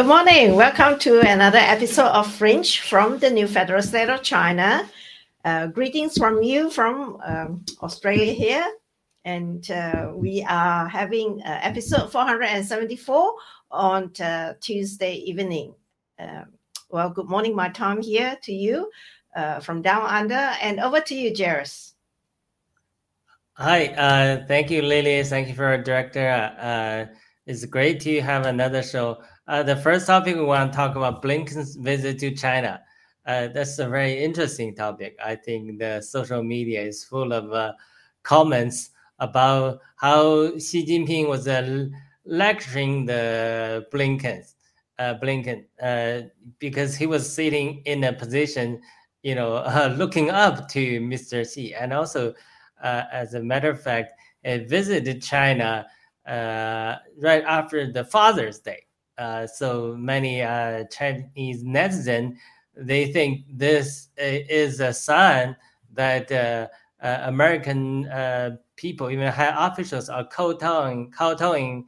Good morning. Welcome to another episode of Fringe from the New Federal State of China. Uh, greetings from you from um, Australia here. And uh, we are having uh, episode 474 on uh, Tuesday evening. Um, well, good morning, my time here to you uh, from down under. And over to you, Jairus. Hi, uh, thank you, Lily. Thank you for our director. it's great to have another show. The first topic we want to talk about Blinken's visit to China. Uh, that's a very interesting topic. I think the social media is full of uh, comments about how Xi Jinping was uh, lecturing the Blinken, uh, Blinken, uh, because he was sitting in a position, you know, looking up to Mr. Xi, and also, as a matter of fact, he visited China right after the Father's Day. So many Chinese netizens they think this is a sign that uh, uh, American uh, people, even high officials, are kowtowing, kowtowing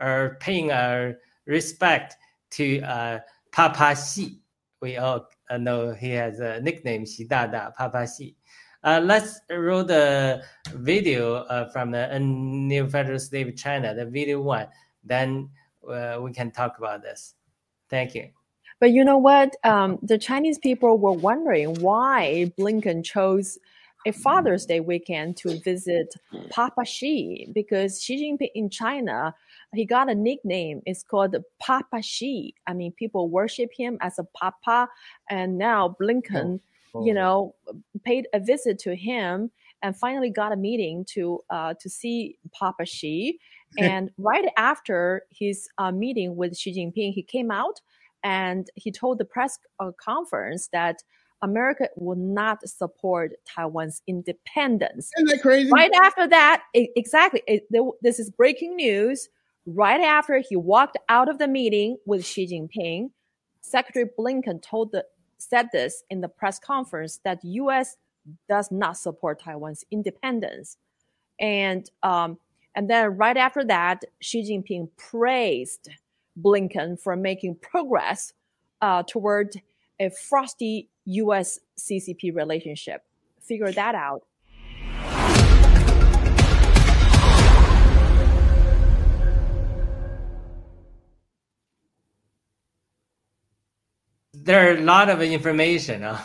or paying our respect to uh, Papa Xi. We all know he has a nickname, Xi Dada, Papa Xi. Uh, let's roll the video uh, from the New Federal State of China, the video one. Then uh, we can talk about this. Thank you. But you know what? Um, the Chinese people were wondering why Blinken chose a Father's Day weekend to visit Papa Xi because Xi Jinping in China, he got a nickname. It's called Papa Xi. I mean, people worship him as a Papa, and now Blinken, oh. you know, paid a visit to him and finally got a meeting to uh, to see Papa Xi. and right after his uh, meeting with Xi Jinping, he came out and he told the press uh, conference that America will not support Taiwan's independence. Isn't that crazy? Right after that, it, exactly. It, this is breaking news. Right after he walked out of the meeting with Xi Jinping, Secretary Blinken told the said this in the press conference that U.S. does not support Taiwan's independence, and um, and then right after that, Xi Jinping praised Blinken for making progress uh, toward a frosty US CCP relationship. Figure that out. There are a lot of information. Uh,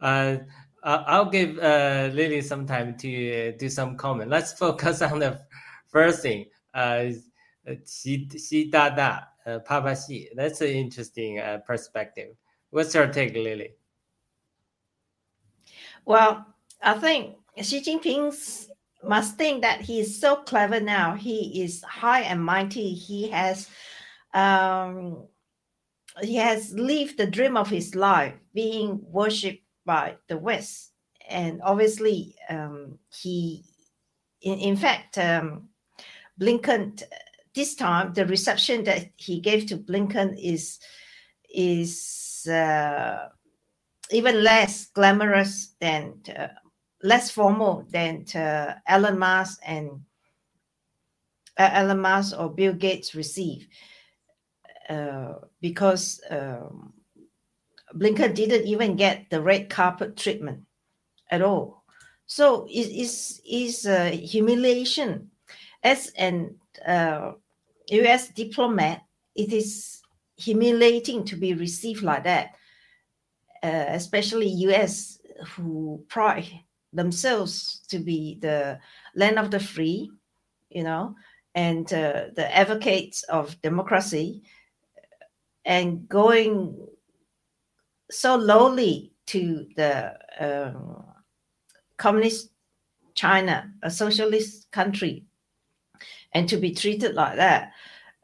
uh, I'll give uh, Lily some time to uh, do some comment. Let's focus on the first thing. Uh, Xi, Xi Dada, uh, Papa Xi. That's an interesting uh, perspective. What's your take, Lily? Well, I think Xi Jinping must think that he is so clever now. He is high and mighty. He has um, he has lived the dream of his life, being worshipped by the West, and obviously um, he, in, in fact, um, Blinken this time the reception that he gave to Blinken is is uh, even less glamorous than uh, less formal than uh, Elon Musk and uh, Elon Musk or Bill Gates receive. Uh, because um, Blinken didn't even get the red carpet treatment at all. So it is is a humiliation as an uh, U.S. diplomat, it is humiliating to be received like that, uh, especially U.S. who pride themselves to be the land of the free, you know, and uh, the advocates of democracy, and going so lowly to the um, communist China, a socialist country, and to be treated like that,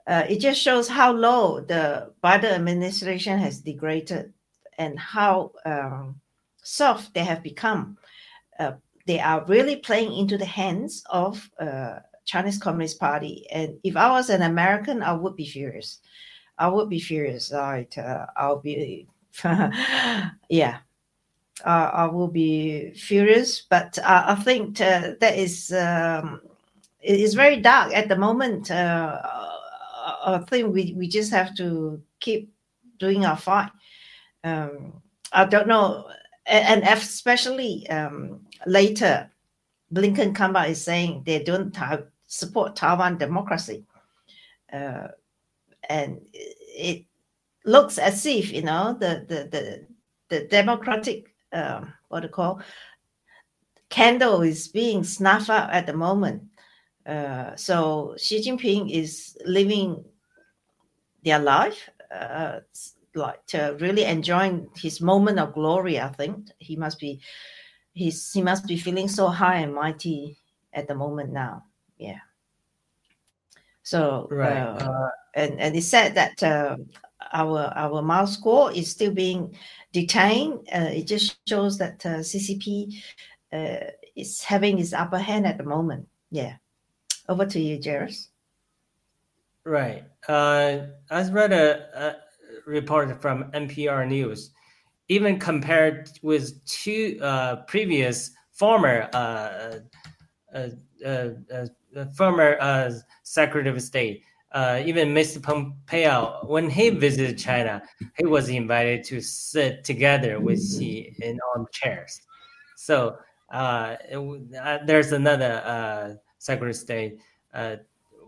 uh, it just shows how low the Biden administration has degraded and how um, soft they have become. Uh, they are really playing into the hands of uh, Chinese Communist Party. And if I was an American, I would be furious. I would be furious. Right? Uh, I'll be, yeah. I will be furious, but I think uh, that is um, it is very dark at the moment uh, I think we, we just have to keep doing our fight. Um, I don't know, and, especially um, later, Blinken come out is saying they don't have, support Taiwan democracy, uh, and it looks as if you know the the the, the democratic um, what do you call candle is being snuffed out at the moment. Uh, so Xi Jinping is living their life, uh, like really enjoying his moment of glory. I think he must be, he's he must be feeling so high and mighty at the moment now. Yeah. So right, uh, and and it said that uh, our our Miles Guo is still being detained. Uh, it just shows that CCP is having its upper hand at the moment. Yeah. Over to you, Jairus. Right. Uh, I read a, a, report from NPR News. Even compared with two uh, previous former uh, uh, uh, uh former Secretary of State, even Mr. Pompeo, when he visited China, he was invited to sit together with Xi in on chairs. So there's another Secretary of State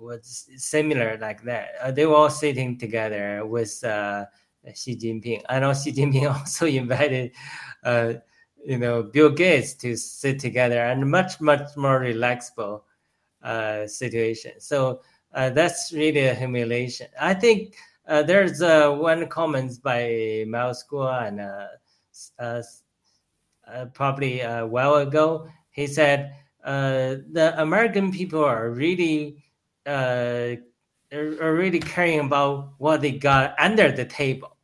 was similar like that. Uh, they were all sitting together with uh, Xi Jinping. I know Xi Jinping also invited, uh, you know, Bill Gates to sit together and much much more relaxable uh, situation. So uh, that's really a humiliation. I think uh, there's one comment by Miles Guo and probably a while ago. He said the American people are really uh, are really caring about what they got under the table.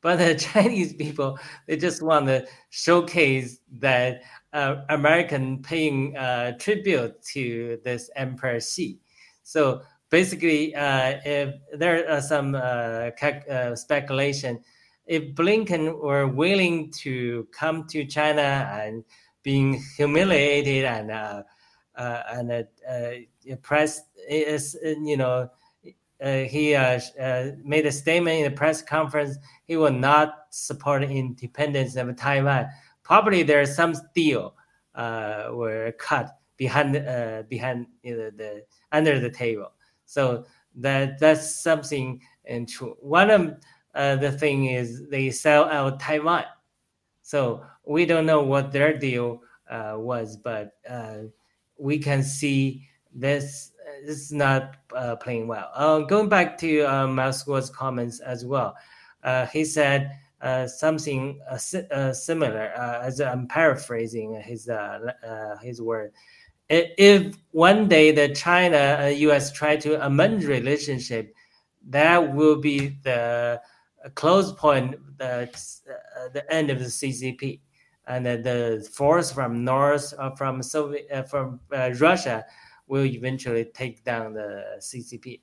But the Chinese people, they just want to showcase that uh, American paying uh, tribute to this Emperor Xi. So basically, uh, if there are some uh, uh, speculation, if Blinken were willing to come to China and being humiliated and uh, and press is you know uh, he uh, uh, made a statement in a press conference he will not support independence of Taiwan. Probably there's some deal uh, were cut behind uh, behind you know, the under the table. So that that's something and true. One of uh, the thing is they sell out Taiwan. So we don't know what their deal uh, was, but uh, we can see this this is not uh, playing well. Uh, going back to uh, comments as well, uh, he said something similar. as I'm paraphrasing his his word. If one day the China and U.S. try to amend relationship, that will be the close point, the the end of the CCP, and the force from North from Soviet from Russia will eventually take down the CCP.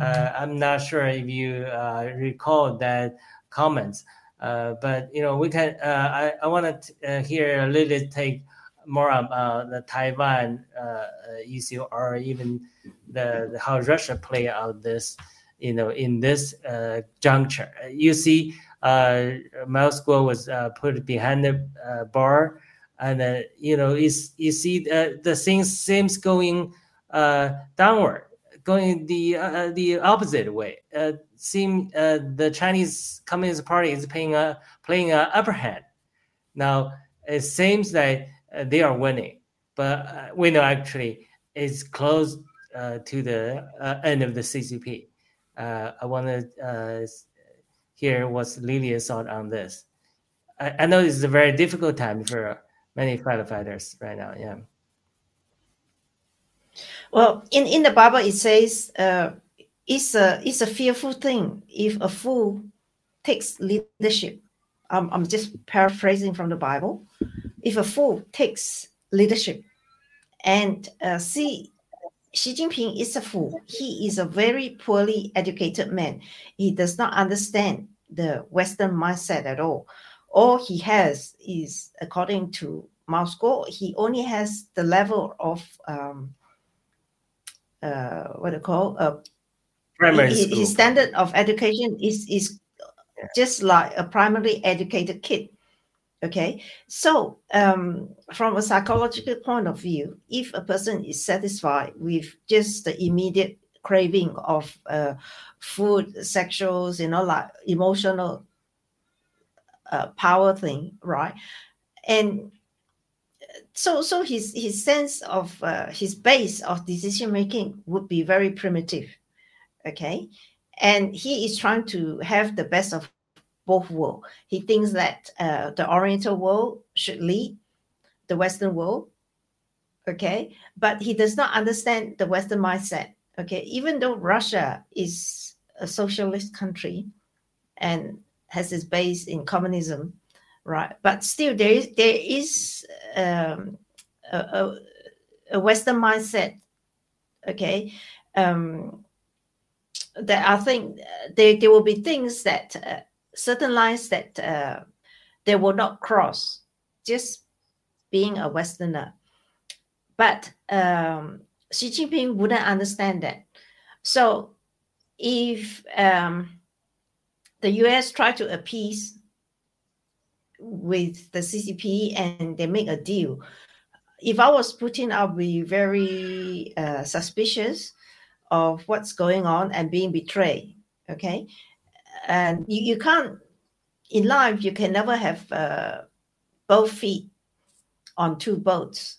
Uh, I'm not sure if you uh, recall that comments, uh, but you know we can. Uh, I, I want to uh, hear a little take more about the Taiwan uh, issue or even the, the, how Russia play out this. You know, in this juncture, you see, Miles Guo was put behind the bar, and you know, is you see the things seems going uh, downward, going the uh, the opposite way. Uh, seem uh, the Chinese Communist Party is playing a playing an upper hand. Now it seems that uh, they are winning, but uh, we know actually it's close uh, to the uh, end of the CCP. Uh, I want to uh, hear what's Lilia's thought on this. I, I know it's a very difficult time for many firefighters right now. Yeah. Well, in, in the Bible, it says uh, it's, a, it's a fearful thing if a fool takes leadership. I'm just paraphrasing from the Bible. If a fool takes leadership and uh, see, Xi Jinping is a fool. He is a very poorly educated man. He does not understand the Western mindset at all. All he has is, according to Miles Guo, he only has the level of um, uh, what do you call uh, primary his, school. his standard of education is is Yeah. just like a primarily educated kid. Okay, so um, from a psychological point of view, if a person is satisfied with just the immediate craving of uh, food, sexuals, you know, like emotional uh, power thing, right? And so, so his his sense of uh, his base of decision making would be very primitive, okay? And he is trying to have the best of both worlds. He thinks that uh, the Oriental world should lead the Western world, okay? But he does not understand the Western mindset, okay? Even though Russia is a socialist country and has its base in communism, right? But still, there is there is um, a, a, a Western mindset, okay? Um, that I think there there will be things that uh, certain lines that uh, they will not cross, just being a Westerner. But um, Xi Jinping wouldn't understand that. So if um, the US try to appease with the CCP and they make a deal, if I was Putin, I'll be very uh, suspicious of what's going on and being betrayed. Okay, and you, you can't in life you can never have uh, both feet on two boats.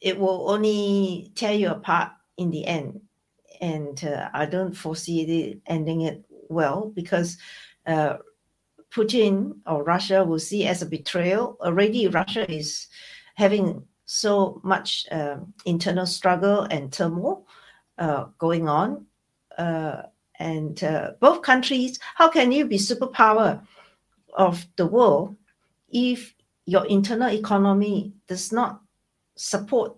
It will only tear you apart in the end, and uh, I don't foresee it ending it well because uh, Putin or Russia will see as a betrayal. Already, Russia is having so much um, internal struggle and turmoil uh, going on. And uh, both countries, how can you be superpower of the world if your internal economy does not support,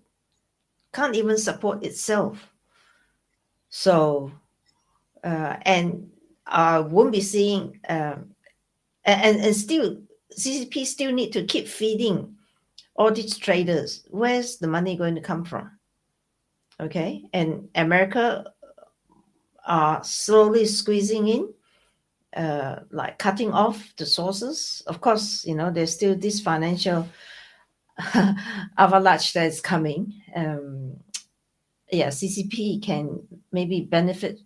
can't even support itself? So, uh, and I won't be seeing, um, and, and still, CCP still need to keep feeding all these traders. Where's the money going to come from? Okay, and America are slowly squeezing in, uh, like cutting off the sources. Of course, you know, there's still this financial avalanche that is coming. Um, yeah, CCP can maybe benefit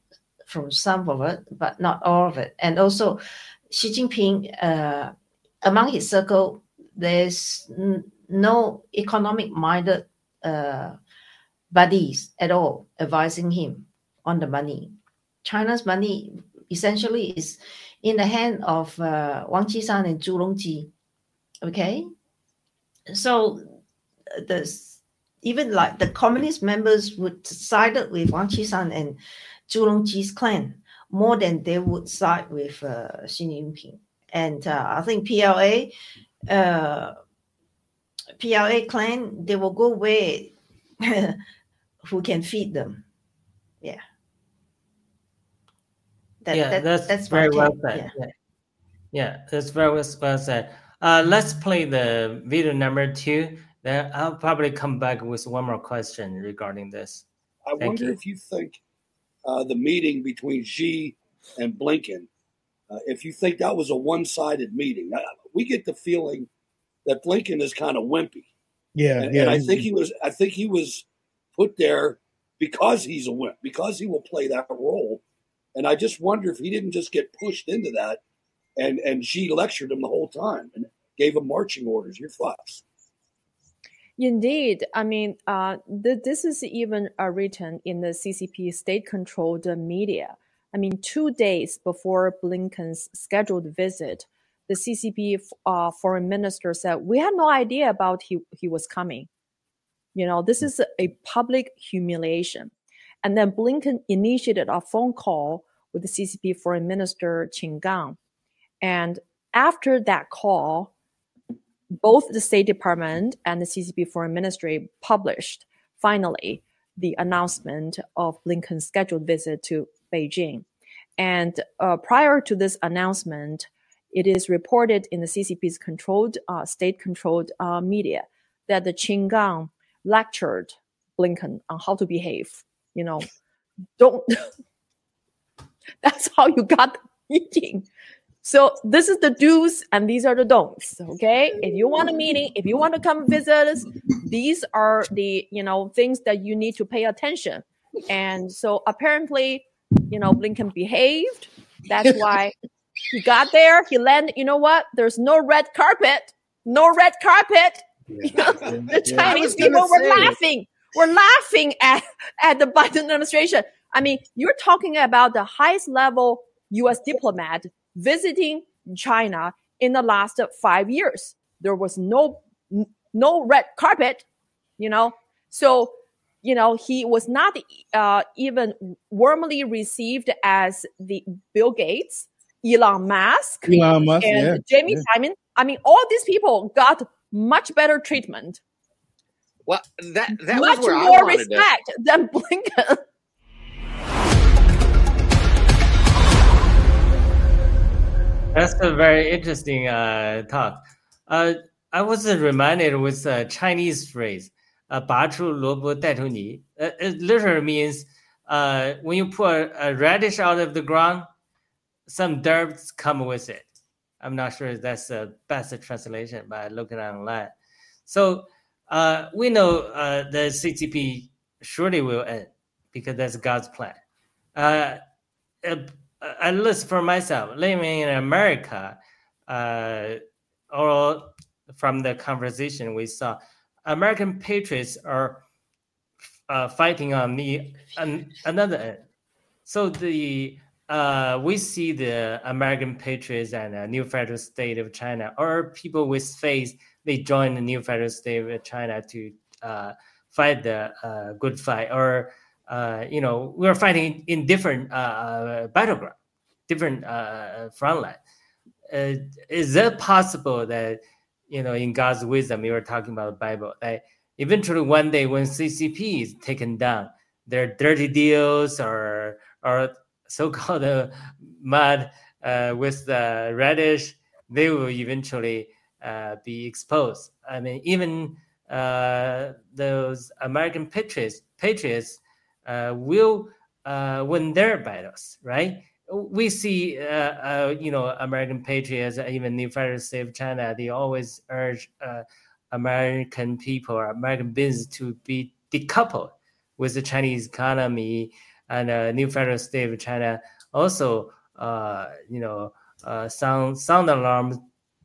from some of it, but not all of it. And also, Xi Jinping, uh, among his circle, there's n- no economic minded uh, buddies at all advising him on the money. China's money essentially is in the hand of uh, Wang Qishan and Zhu Rongji. Okay, so the even like the communist members would sided with Wang Qishan and Zhu Rongji's clan more than they would side with uh, Xi Jinping. And uh, I think PLA, uh, PLA clan, they will go where who can feed them. Yeah. That, yeah, that- that's, that's very well said. Yeah. Yeah. yeah, that's very well well said. Uh, let's play the video number two. Then I'll probably come back with one more question regarding this. I Thank wonder you. if you think uh, the meeting between Xi and Blinken, uh, if you think that was a one-sided meeting. Uh, we get the feeling that Blinken is kind of wimpy, Yeah, and, yeah. and I think he was. I think he was put there because he's a wimp, because he will play that role. And I just wonder if he didn't just get pushed into that, and and Xi lectured him the whole time and gave him marching orders. Your thoughts? Indeed, I mean, uh, th- this is even uh, written in the CCP state-controlled media. I mean, two days before Blinken's scheduled visit, the CCP uh, foreign minister said, "We had no idea about he he was coming." You know, this is a public humiliation. And then Blinken initiated a phone call with the CCP foreign minister Qin Gang, and after that call, both the State Department and the CCP Foreign Ministry published finally the announcement of Blinken's scheduled visit to Beijing. And uh, prior to this announcement, it is reported in the CCP's controlled, uh, state-controlled uh, media that the Qin Gang lectured Blinken on how to behave. You know, don't That's how you got the meeting. So this is the do's and these are the don'ts. Okay. If you want a meeting, if you want to come visit us, these are the, you know, things that you need to pay attention. And so apparently, you know, Blinken behaved. That's why he got there. He landed. You know what? There's no red carpet. No red carpet. Yeah. the Chinese gonna people were say. laughing. Were laughing at, at the Biden administration. I mean, you're talking about the highest level U.S. diplomat visiting China in the last five years. There was no no red carpet, you know. So, you know, he was not uh, even warmly received as the Bill Gates, Elon Musk, Elon Musk, and yeah. Jamie yeah. Dimon. I mean, all these people got much better treatment, Well, that that much was where I more wanted to. respect than Blinken. That's a very interesting uh, talk. Uh, I was reminded with a Chinese phrase, uh, 拔出萝卜带出泥. Uh, it literally means uh, when you pull a, a radish out of the ground, some dirt come with it. I'm not sure if that's the best translation by looking online. So uh, we know uh, the CCP surely will end because that's God's plan. Uh, uh, at least for myself, living in America, uh, or from the conversation we saw, American patriots are uh, fighting on the an, another end. So the uh, we see the American patriots and the new federal state of China, or people with faith, they join the new federal state with China to uh, fight the uh, good fight, or uh, you know, we're fighting in different uh, uh, battleground, different front line. Is it possible that you know, in God's wisdom, you were talking about the Bible, that eventually one day when CCP is taken down, their dirty deals or or so-called mud with the radish, they will eventually uh, be exposed. I mean, even uh, those American patriots, patriots uh, will uh, win their battles, right? We see, uh, you know, American patriots, even the Federal State of China, they always urge American people American business to be decoupled with the Chinese economy and uh, new federal state of China also, uh, you know, uh, sound sound alarms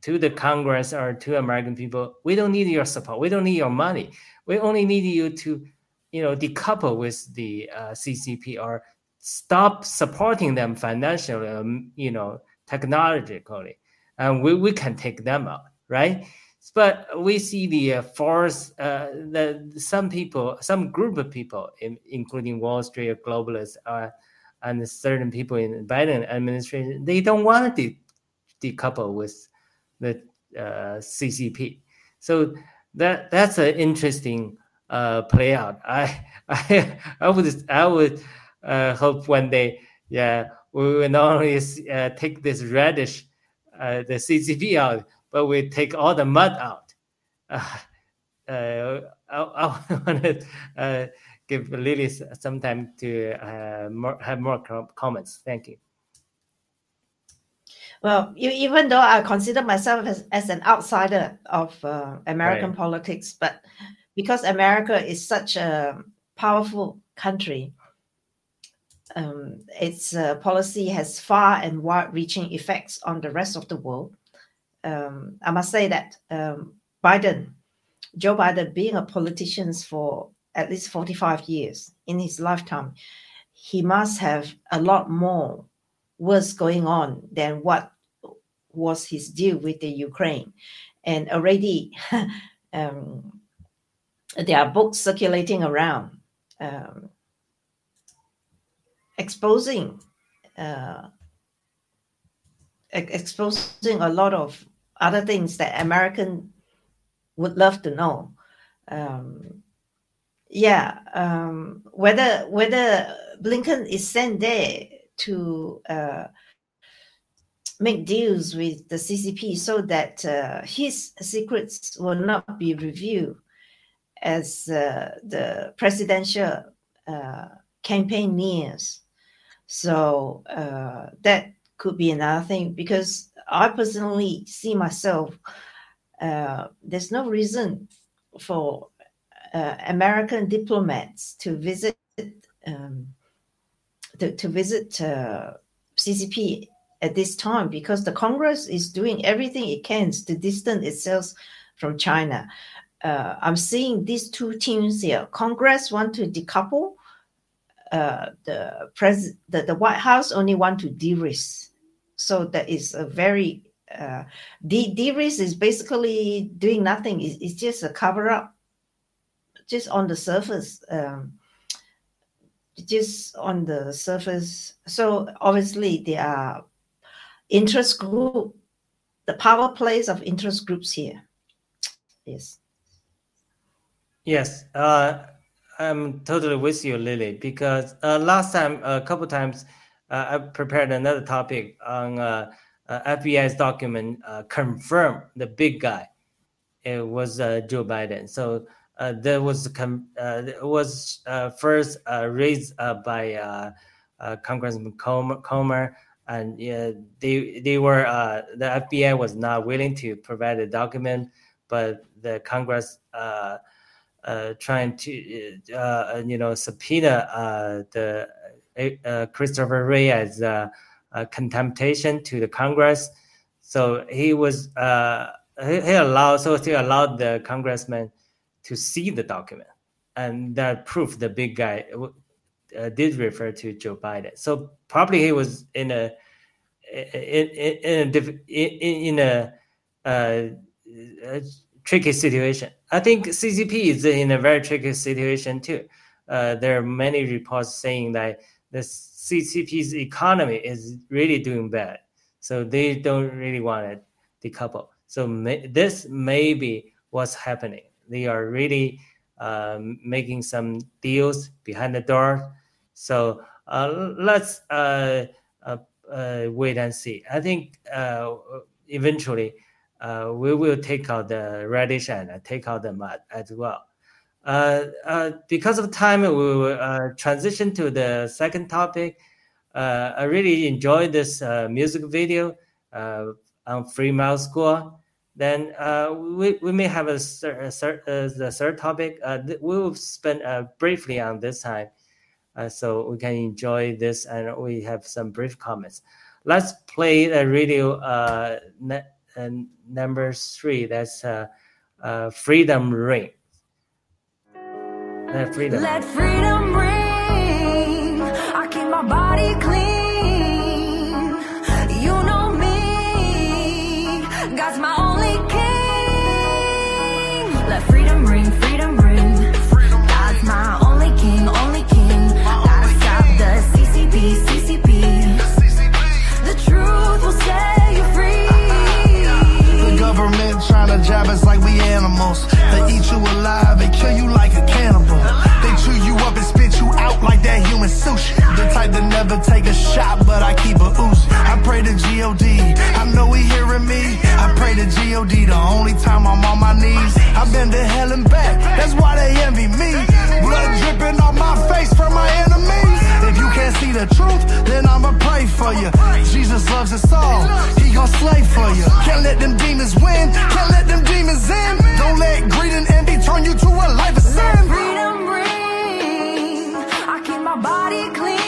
to the Congress or to American people. We don't need your support. We don't need your money. We only need you to, you know, decouple with the uh, CCP or stop supporting them financially, um, you know, technologically, and we, we can take them out, right? But we see the uh, force, uh, some people, some group of people, in, including Wall Street globalists, uh, and certain people in the Biden administration, they don't want to de- decouple with the uh, CCP. So that that's an interesting uh, play out. I I I would I would uh, hope one day, yeah, we will not only uh, take this radish, uh, the CCP out, but we take all the mud out. Uh, uh, I, I want to uh, give Lily some time to uh, more, have more comments. Thank you. Well, e- even though I consider myself as, as an outsider of uh, American Right. politics, but because America is such a powerful country, um, its uh, policy has far and wide-reaching effects on the rest of the world. Um, I must say that um, Biden, Joe Biden, being a politician for at least 45 years in his lifetime, he must have a lot more was going on than what was his deal with the Ukraine. And already um, there are books circulating around um, exposing uh, ex- exposing a lot of other things that American would love to know. Um, yeah, um, whether whether Blinken is sent there to uh, make deals with the CCP so that uh, his secrets will not be revealed as uh, the presidential uh, campaign nears. So uh, that could be another thing because I personally see myself. Uh, there's no reason for American diplomats to visit um, to, to visit uh, CCP at this time because the Congress is doing everything it can to distance itself from China. Uh, I'm seeing these two teams here. Congress want to decouple. Uh, the pres the, the White House only want to de-risk. So that is a very uh, de de-risk is basically doing nothing. It's, it's just a cover up, just on the surface. Um, just on the surface. So obviously there are interest group, the power plays of interest groups here. Yes. Yes, uh, I'm totally with you, Lily. Because uh, last time, a couple times, uh, I prepared another topic on uh, uh, FBI's document uh, confirm the big guy. It was Joe Biden. So uh, that was uh, was uh, first uh, raised uh, by uh, Congressman Comer, Comer and they they were the FBI was not willing to provide the document, but the Congress trying to you know subpoena the Christopher Wray as a, contemptation to the Congress. So he was he, he allowed so he allowed the congressman to see the document, and that proof the big guy uh, did refer to Joe Biden. So probably he was in a in in, in a, uh, a tricky situation. I think CCP is in a very tricky situation too. Uh, there are many reports saying that the CCP's economy is really doing bad, so they don't really want to decouple. So may, this may be what's happening they are really um, making some deals behind the door. So uh, let's uh, uh, uh wait and see. I think uh, eventually we will take out the radish and take out the mud as well. because of time, we will transition to the second topic. I really enjoyed this music video on Free Miles Guo then uh, we, we may have a, a, a the third topic. Uh, we will spend uh, briefly on this time, uh, so we can enjoy this and we have some brief comments. Let's play the radio uh, number three. That's uh, Freedom Ring. Freedom. Let freedom ring. I keep my body clean. Job like we animals. They eat you alive and kill you like a cannibal. They chew you up and spit you out like that human sushi. The type to never take a shot, but I keep a Uzi. I pray to God. I know he hearing me. I pray to G-O-D the only time I'm on my knees. I've been to hell and back. That's why they envy me. Blood dripping on my face from my enemies. If you can't see the truth, then I'ma pray for you. Jesus loves us all. He gon' slay for you. Can't let them demons win. Can't let them demons in. Don't let greed and envy turn you to a life of sin. Let Freedom ring. I keep my body clean.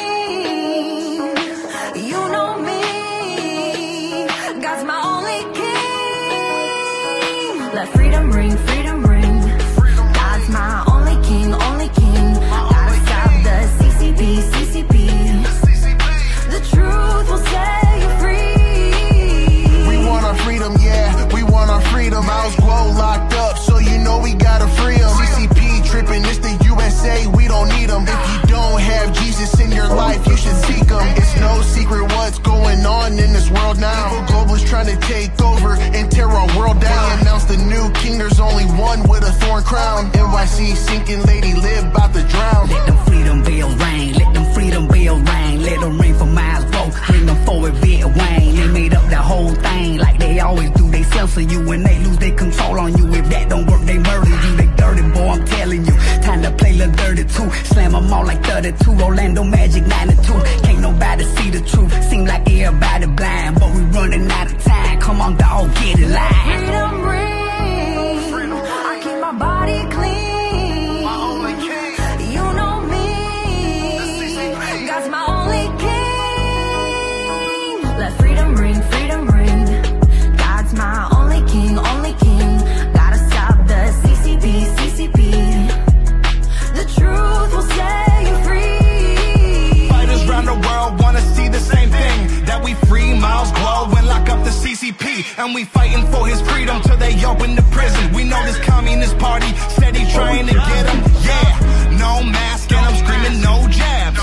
And we fighting for his freedom till they open the prison. We know this communist party steady trying to get him. Yeah, no mask and I'm screaming no jabs.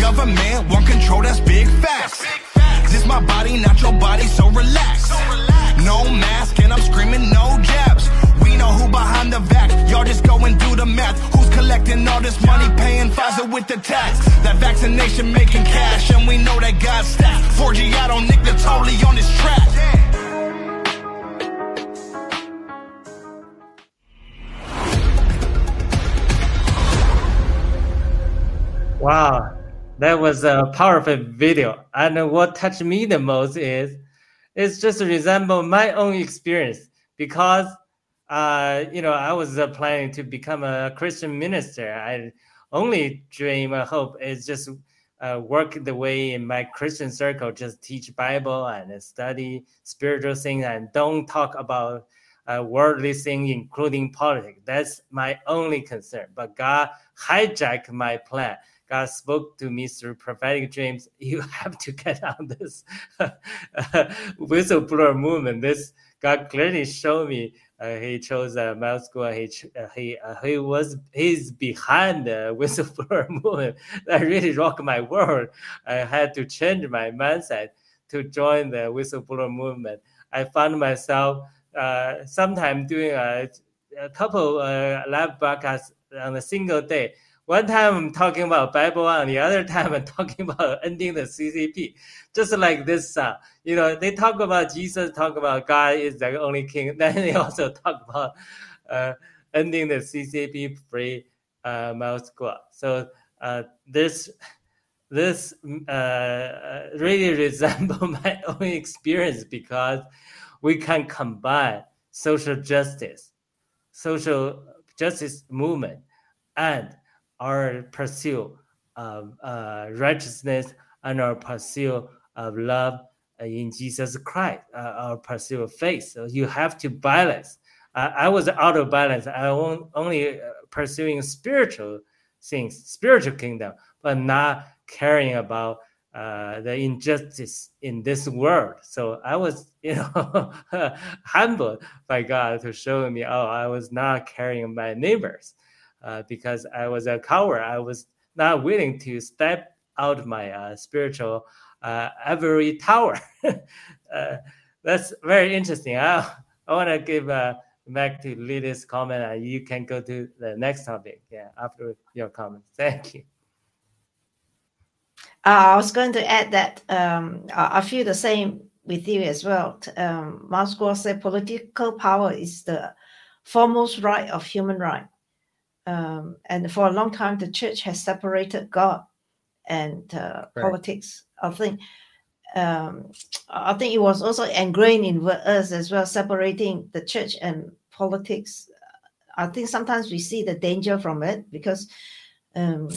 Government want control, that's big facts. This my body, not your body, so relax. No mask and I'm screaming no jabs. We know who behind the vax. Y'all just going through the math. Who's collecting all this money, paying Pfizer with the tax? That vaccination making cash, and we know that God's stacked. 4G out on Nick Natoli on his track. Wow, that was a powerful video. And what touched me the most is it's just resemble my own experience because uh, you know I was uh, planning to become a Christian minister. I only dream and hope is just uh, work the way in my Christian circle, just teach Bible and study spiritual things and don't talk about uh, worldly things, including politics. That's my only concern. But God hijacked my plan. God spoke to me through prophetic dreams. You have to get on this whistleblower movement. This God clearly showed me. Uh, he chose a uh, Miles Guo. He uh, he uh, he was he's behind the whistleblower movement. That really rocked my world. I had to change my mindset to join the whistleblower movement. I found myself uh, sometimes doing a, a couple uh, live broadcasts on a single day one time I'm talking about Bible, and the other time I'm talking about ending the CCP. Just like this, uh, you know, they talk about Jesus, talk about God is the only king. Then they also talk about uh, ending the CCP free uh, Miles Guo. So uh, this this uh, really resemble my own experience because we can combine social justice, social justice movement, and our pursuit of uh, righteousness and our pursuit of love in Jesus Christ, uh, our pursuit of faith. So you have to balance. I was out of balance. I was only uh, pursuing spiritual things, spiritual kingdom, but not caring about uh, the injustice in this world. So I was, you know, humbled by God to show me, oh, I was not caring my neighbors uh, because I was a coward. I was not willing to step out of my uh, spiritual uh, ivory tower. Uh, that's very interesting. I, I want to give uh, back to Lily's comment, and you can go to the next topic. Yeah, after your comment. Thank you. I was going to add that um, I, feel the same with you as well. Um, Miles Guo said political power is the foremost right of human right um, and for a long time the church has separated God and uh, right. politics. I think um, I think it was also ingrained in us as well, separating the church and politics. I think sometimes we see the danger from it because um,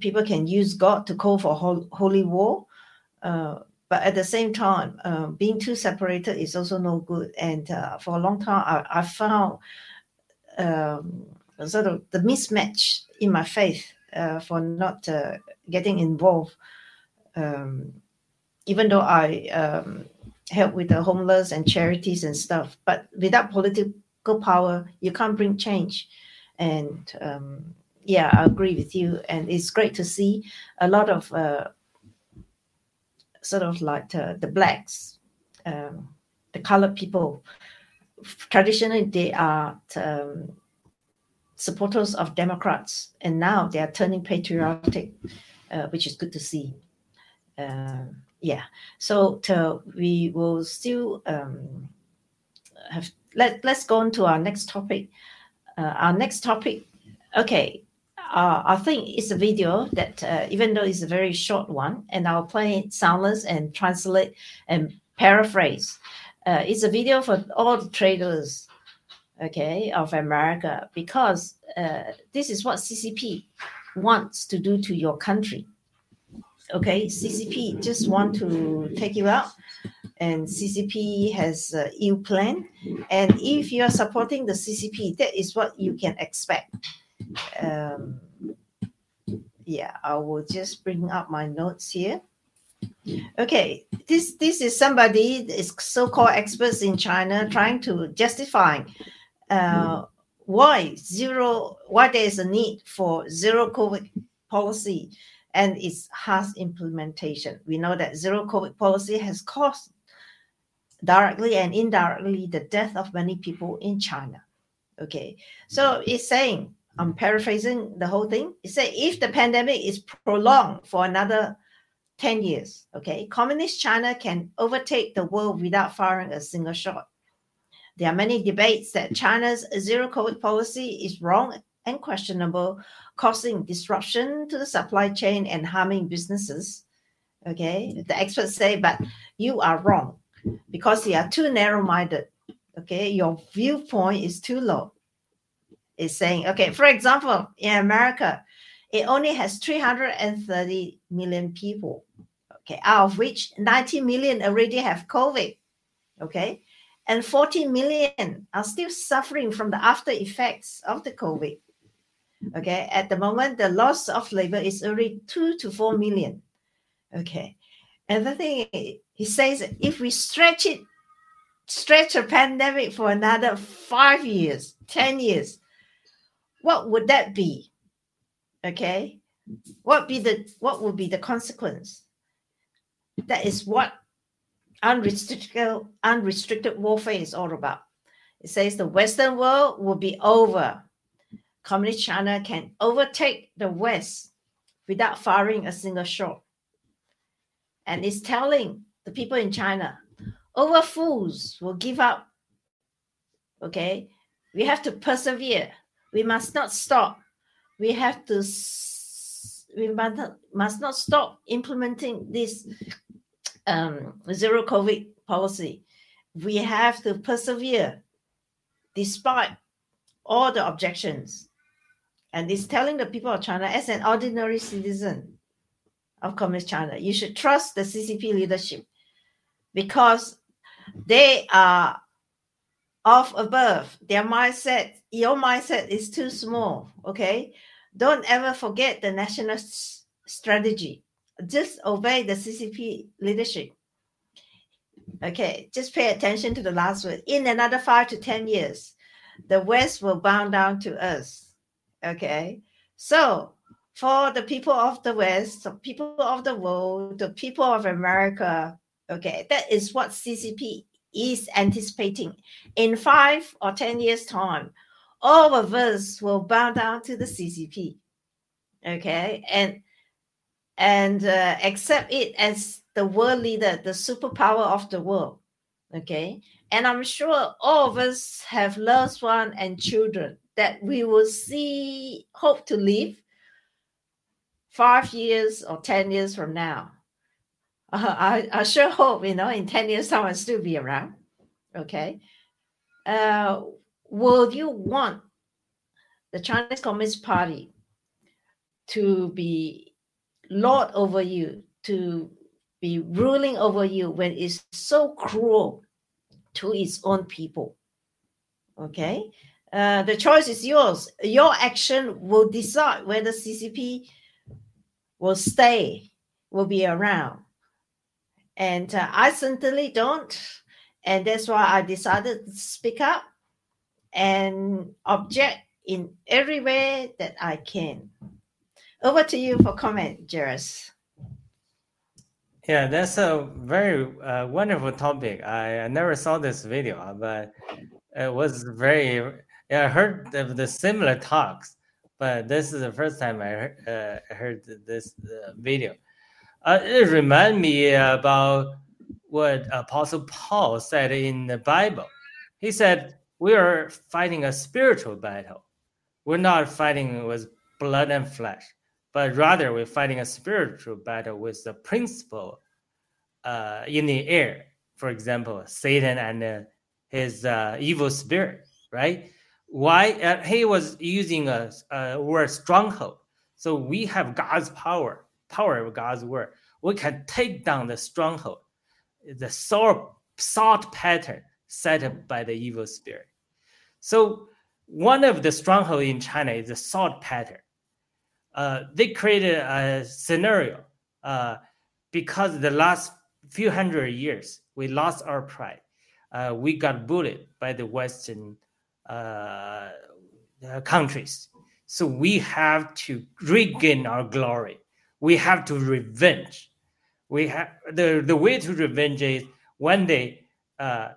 people can use God to call for holy war. Uh, but at the same time, uh, being too separated is also no good. And uh, for a long time, I, I found um, sort of the mismatch in my faith uh, for not uh, getting involved. Um, even though I um, help with the homeless and charities and stuff, but without political power, you can't bring change. And um, yeah, I agree with you. And it's great to see a lot of uh, sort of like uh, the blacks, um, the colored people. Traditionally, they are um, supporters of Democrats, and now they are turning patriotic, uh, which is good to see. Uh, yeah, so to, we will still um, have let let's go on to our next topic. Uh, our next topic, okay. Uh, I think it's a video that, uh, even though it's a very short one, and I'll play it soundless and translate and paraphrase. Uh, it's a video for all the traders okay, of America, because uh, this is what CCP wants to do to your country. Okay, CCP just want to take you out, and CCP has a ill plan. And if you are supporting the CCP, that is what you can expect. Um, yeah, I will just bring up my notes here. Okay, this this is somebody is so-called experts in China trying to justify uh, why zero why there is a need for zero COVID policy and its harsh implementation. We know that zero COVID policy has caused directly and indirectly the death of many people in China. Okay, so it's saying, I'm paraphrasing the whole thing. It say if the pandemic is prolonged for another 10 years, okay, communist China can overtake the world without firing a single shot. There are many debates that China's zero COVID policy is wrong and questionable, causing disruption to the supply chain and harming businesses. Okay, mm. the experts say, but you are wrong because you are too narrow minded. Okay, your viewpoint is too low. It's saying, okay, for example, in America, it only has 330 million people. Okay, out of which 90 million already have COVID. Okay, and 40 million are still suffering from the after effects of the COVID. Okay, at the moment, the loss of labor is already two to four million. Okay, and the thing he says if we stretch it, stretch a pandemic for another five years, 10 years, what would that be? Okay, what be the what would be the consequence? That is what unrestricted unrestricted warfare is all about. It says the Western world will be over. Communist China can overtake the West without firing a single shot. And it's telling the people in China, over fools will give up. Okay, we have to persevere. We must not stop. We have to. We must not, must not stop implementing this um, zero COVID policy. We have to persevere despite all the objections. And it's telling the people of China, as an ordinary citizen of Communist China, you should trust the CCP leadership because they are off above. Their mindset, your mindset is too small. Okay. Don't ever forget the national strategy. Just obey the CCP leadership. Okay. Just pay attention to the last word. In another five to 10 years, the West will bow down to us. Okay. So, for the people of the West, the people of the world, the people of America, okay, that is what CCP is anticipating. In five or 10 years' time, all of us will bow down to the CCP. Okay. And and uh, accept it as the world leader, the superpower of the world. Okay. And I'm sure all of us have loved one and children that we will see, hope to live five years or 10 years from now. Uh, I, I sure hope, you know, in 10 years' I'll still be around. Okay. Uh, will you want the Chinese Communist Party to be lord over you, to be ruling over you when it's so cruel to its own people? Okay. Uh, the choice is yours. Your action will decide whether CCP will stay, will be around. And uh, I certainly don't. And that's why I decided to speak up and object in every way that I can. Over to you for comment, Jairus. Yeah, that's a very uh, wonderful topic. I, I never saw this video, uh, but it was very. Yeah, I heard of the similar talks, but this is the first time I heard, uh, heard this uh, video. Uh, it reminded me about what Apostle Paul said in the Bible. He said, "We are fighting a spiritual battle. We're not fighting with blood and flesh." But rather we're fighting a spiritual battle with the principle uh, in the air. For example, Satan and uh, his uh, evil spirit, right? Why uh, he was using a, a word stronghold. So we have God's power, power of God's word. We can take down the stronghold, the salt, salt pattern set up by the evil spirit. So one of the stronghold in China is the salt pattern uh, they created a scenario uh, because the last few hundred years we lost our pride. Uh, we got bullied by the Western uh, uh, countries. So we have to regain our glory. We have to revenge. We have the the way to revenge is one day uh,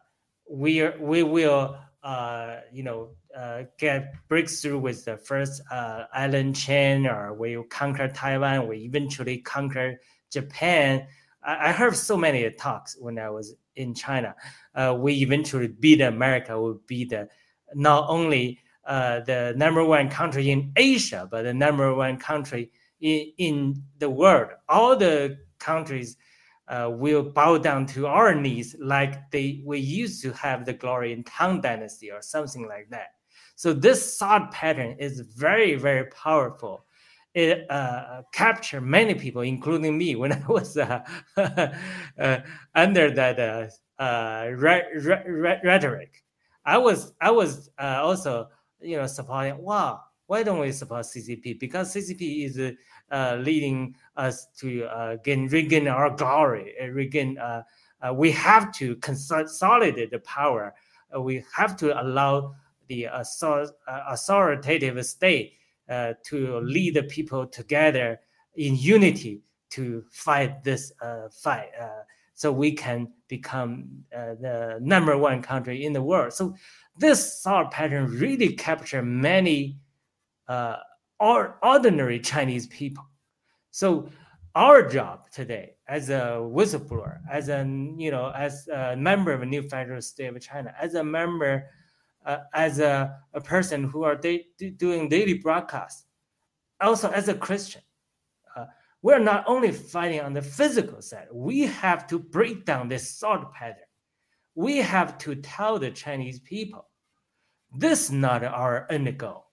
we are, we will uh, you know uh, get breakthrough with the first uh, island chain, or we conquer Taiwan. We eventually conquer Japan. I, I heard so many talks when I was in China. Uh, we eventually beat America. We beat the, not only uh, the number one country in Asia, but the number one country in, in the world. All the countries uh, will bow down to our knees like they we used to have the glory in Tang Dynasty or something like that. So this thought pattern is very very powerful. It uh, captured many people, including me, when I was uh, uh under that uh, uh, re- re- rhetoric. I was I was also you know supporting. Wow, why don't we support CCP? Because CCP is uh, leading us to uh, gain, regain our glory, uh, regain. Uh, uh, we have to consolidate the power. Uh, we have to allow the uh, authoritative state uh, to lead the people together in unity to fight this uh, fight, so we can become the number one country in the world. So this thought pattern really captured many ordinary Chinese people. So our job today as a whistleblower, as a you know, as a member of a new federal state of China, as a member, uh, as a, a person who are da- doing daily broadcasts, also as a Christian, uh, we're not only fighting on the physical side. We have to break down this thought pattern. We have to tell the Chinese people, this is not our end goal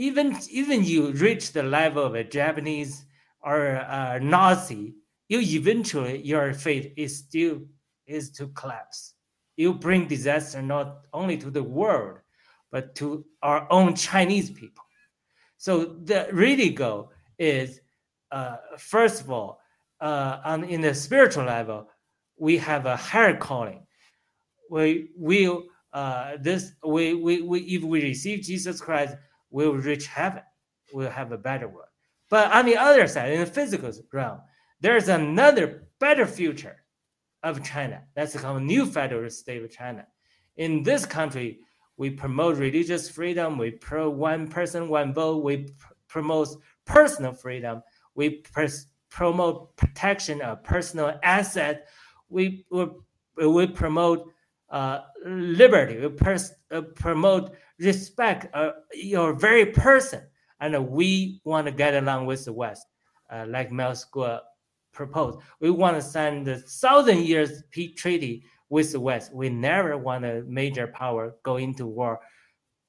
even even you reach the level of a Japanese or a Nazi, you eventually your fate is still is to collapse. You bring disaster not only to the world, but to our own Chinese people. So the really goal is, uh, first of all, uh, on in the spiritual level, we have a higher calling. We will uh, this we, we, we if we receive Jesus Christ, we'll reach heaven, we'll have a better world. But on the other side, in the physical realm, there's another better future of China. That's called new federal state of China. In this country, we promote religious freedom. We pro one person, one vote. We pr- promote personal freedom. We pers- promote protection of personal asset. We, we, we promote uh, liberty. We pers- uh, promote respect uh, your very person, and we want to get along with the West, uh, like Miles Guo proposed. We want to sign the thousand years peace treaty with the West. We never want a major power go into war,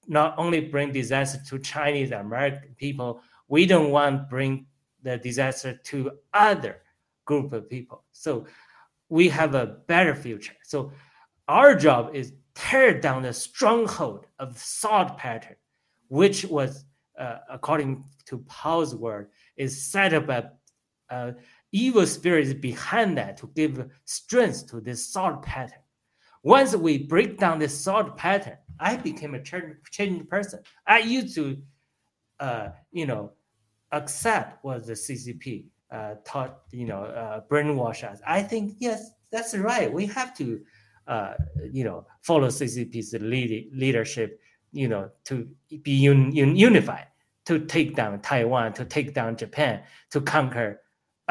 not only bring disaster to Chinese American people. We don't want bring the disaster to other group of people. So we have a better future. So our job is tear down the stronghold of thought pattern, which was, uh, according to Paul's word, is set up a uh, evil spirits behind that to give strength to this thought pattern. Once we break down this thought pattern, I became a changed person. I used to, uh, you know, accept what the CCP uh, taught, you know, uh, brainwash us. I think yes, that's right. We have to uh, you know, follow CCP's lead, leadership, you know, to be un, un, unified, to take down Taiwan, to take down Japan, to conquer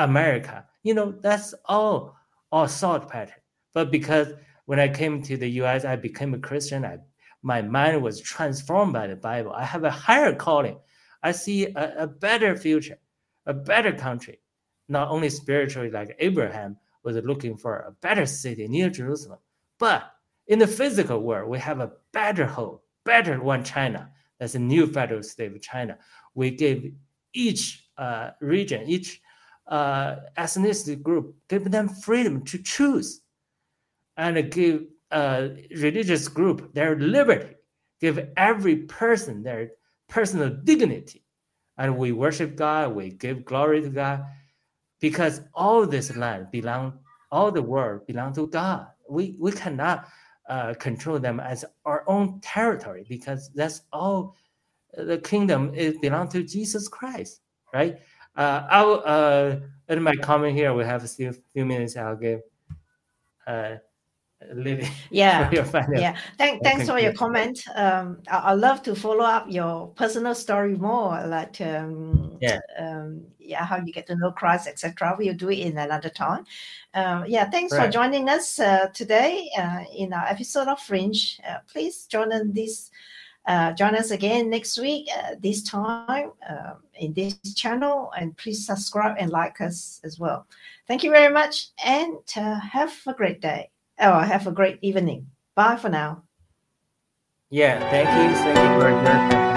America. You know, that's all all thought pattern. But because when I came to the U.S., I became a Christian. I, my mind was transformed by the Bible. I have a higher calling. I see a, a better future, a better country, not only spiritually like Abraham was looking for a better city near Jerusalem, but in the physical world, we have a better hope, better one China. That's a new federal state of China. We give each uh, region, each uh, ethnicity group, give them freedom to choose, and give uh, religious group their liberty. Give every person their personal dignity, and we worship God. We give glory to God, because all this land belong, all the world belong to God we we cannot uh, control them as our own territory because that's all the kingdom is belong to Jesus Christ, right? Uh, I will, uh, in my comment here, we have a few, few minutes. I'll give uh, Lily Yeah. for your final. Yeah, Thank, thanks for your comment. Um, I, I love to follow up your personal story more, like um, Yeah. um, yeah, how you get to know Christ, etc. We'll do it in another time. Um, yeah, thanks for joining us uh, today uh, in our episode of Fringe. Uh, please join us this. Uh, join us again next week uh, this time um in this channel and please subscribe and like us as well. Thank you very much and uh, have a great day. Or have a great evening. Bye for now. Yeah, thank you. Thank you your